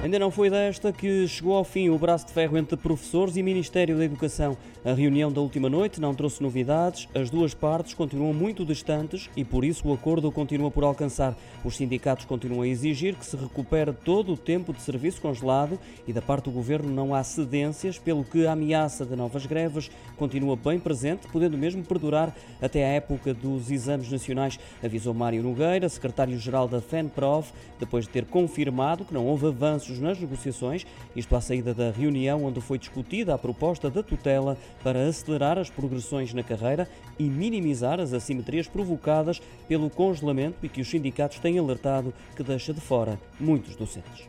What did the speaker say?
Ainda não foi desta que chegou ao fim o braço de ferro entre professores e Ministério da Educação. A reunião da última noite não trouxe novidades, as duas partes continuam muito distantes e por isso o acordo continua por alcançar. Os sindicatos continuam a exigir que se recupere todo o tempo de serviço congelado e da parte do governo não há cedências, pelo que a ameaça de novas greves continua bem presente, podendo mesmo perdurar até a época dos exames nacionais, avisou Mário Nogueira, secretário-geral da FENPROF, depois de ter confirmado que não houve avanços nas negociações, isto à saída da reunião onde foi discutida a proposta da tutela para acelerar as progressões na carreira e minimizar as assimetrias provocadas pelo congelamento e que os sindicatos têm alertado que deixa de fora muitos docentes.